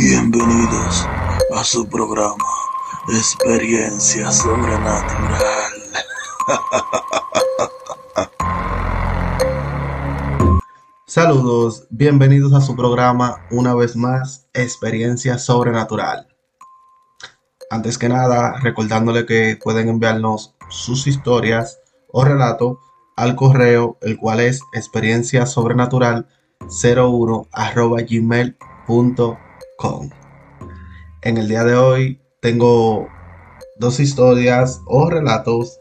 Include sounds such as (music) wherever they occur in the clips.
Bienvenidos a su programa Experiencia Sobrenatural. Saludos, bienvenidos a su programa una vez más Experiencia Sobrenatural. Antes que nada, recordándole que pueden enviarnos sus historias o relatos al correo, el cual es experiencia sobrenatural 01 gmail.com en el día de hoy tengo dos historias o relatos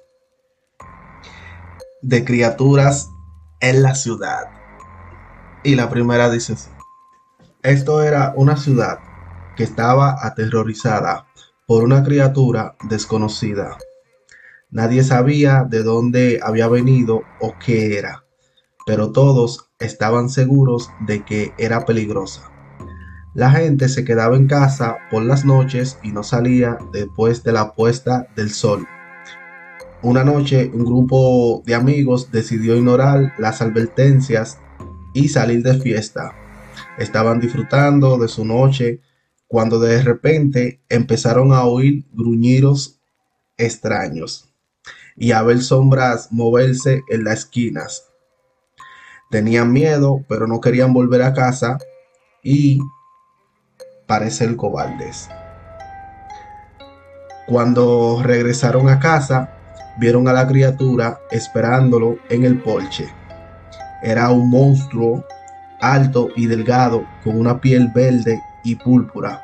de criaturas en la ciudad. Y la primera dice así. Esto era una ciudad que estaba aterrorizada por una criatura desconocida. Nadie sabía de dónde había venido o qué era, pero todos estaban seguros de que era peligrosa. La gente se quedaba en casa por las noches y no salía después de la puesta del sol. Una noche un grupo de amigos decidió ignorar las advertencias y salir de fiesta. Estaban disfrutando de su noche cuando de repente empezaron a oír gruñidos extraños y a ver sombras moverse en las esquinas. Tenían miedo, pero no querían volver a casa y parecer cobardes. Cuando regresaron a casa, vieron a la criatura esperándolo en el porche. Era un monstruo alto y delgado, con una piel verde y púrpura,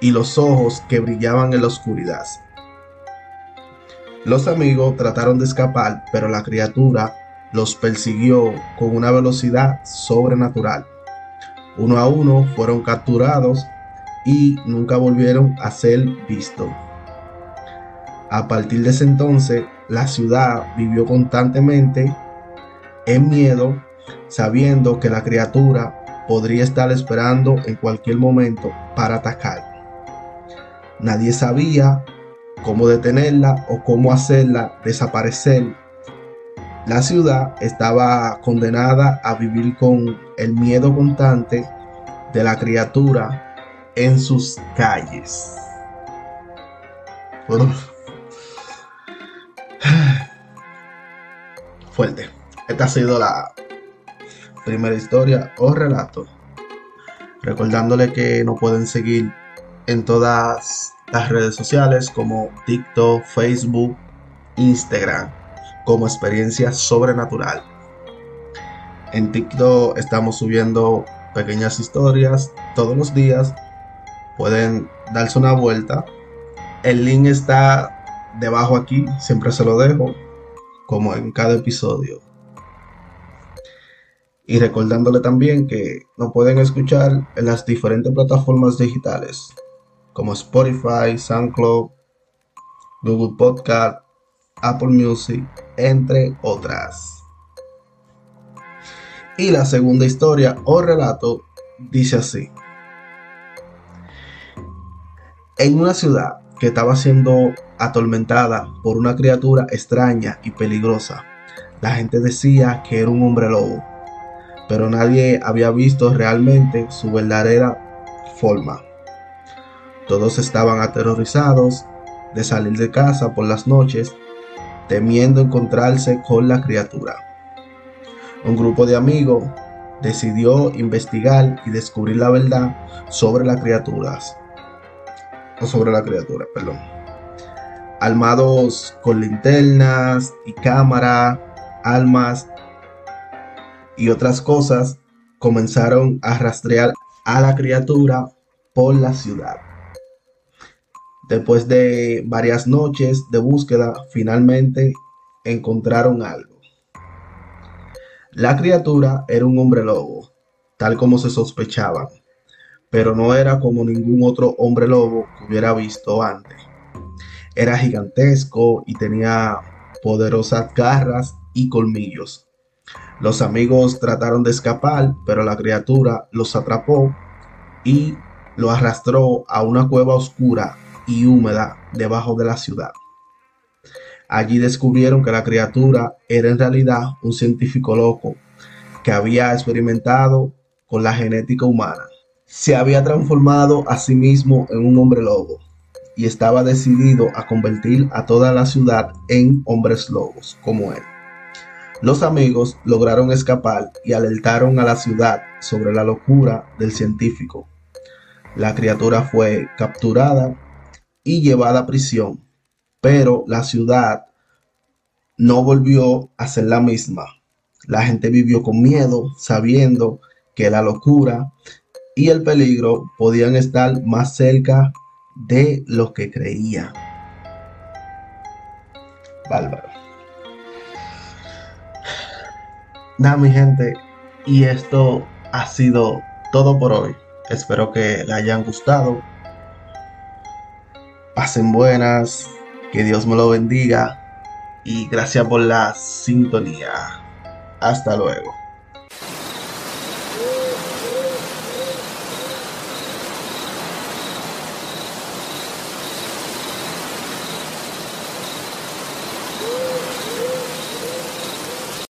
y los ojos que brillaban en la oscuridad. Los amigos trataron de escapar, pero la criatura los persiguió con una velocidad sobrenatural. Uno a uno fueron capturados y nunca volvieron a ser vistos. A partir de ese entonces, la ciudad vivió constantemente en miedo, sabiendo que la criatura podría estar esperando en cualquier momento para atacar. Nadie sabía cómo detenerla o cómo hacerla desaparecer. La ciudad estaba condenada a vivir con el miedo constante de la criatura en sus calles. (sighs) Fuerte. Esta ha sido la primera historia o relato. Recordándole que nos pueden seguir en todas las redes sociales como TikTok, Facebook, Instagram, como experiencia sobrenatural. En TikTok estamos subiendo pequeñas historias todos los días pueden darse una vuelta. El link está debajo aquí, siempre se lo dejo, como en cada episodio. Y recordándole también que nos pueden escuchar en las diferentes plataformas digitales, como Spotify, SoundCloud, Google Podcast, Apple Music, entre otras. Y la segunda historia o relato dice así. En una ciudad que estaba siendo atormentada por una criatura extraña y peligrosa, la gente decía que era un hombre lobo, pero nadie había visto realmente su verdadera forma. Todos estaban aterrorizados de salir de casa por las noches, temiendo encontrarse con la criatura. Un grupo de amigos decidió investigar y descubrir la verdad sobre las criaturas sobre la criatura, perdón. Armados con linternas y cámara, almas y otras cosas, comenzaron a rastrear a la criatura por la ciudad. Después de varias noches de búsqueda, finalmente encontraron algo. La criatura era un hombre lobo, tal como se sospechaba pero no era como ningún otro hombre lobo que hubiera visto antes. Era gigantesco y tenía poderosas garras y colmillos. Los amigos trataron de escapar, pero la criatura los atrapó y lo arrastró a una cueva oscura y húmeda debajo de la ciudad. Allí descubrieron que la criatura era en realidad un científico loco que había experimentado con la genética humana se había transformado a sí mismo en un hombre lobo y estaba decidido a convertir a toda la ciudad en hombres lobos como él. Los amigos lograron escapar y alertaron a la ciudad sobre la locura del científico. La criatura fue capturada y llevada a prisión, pero la ciudad no volvió a ser la misma. La gente vivió con miedo, sabiendo que la locura y el peligro podían estar más cerca de lo que creía. Bárbaro. Nada, mi gente, y esto ha sido todo por hoy. Espero que le hayan gustado. Pasen buenas, que Dios me lo bendiga y gracias por la sintonía. Hasta luego.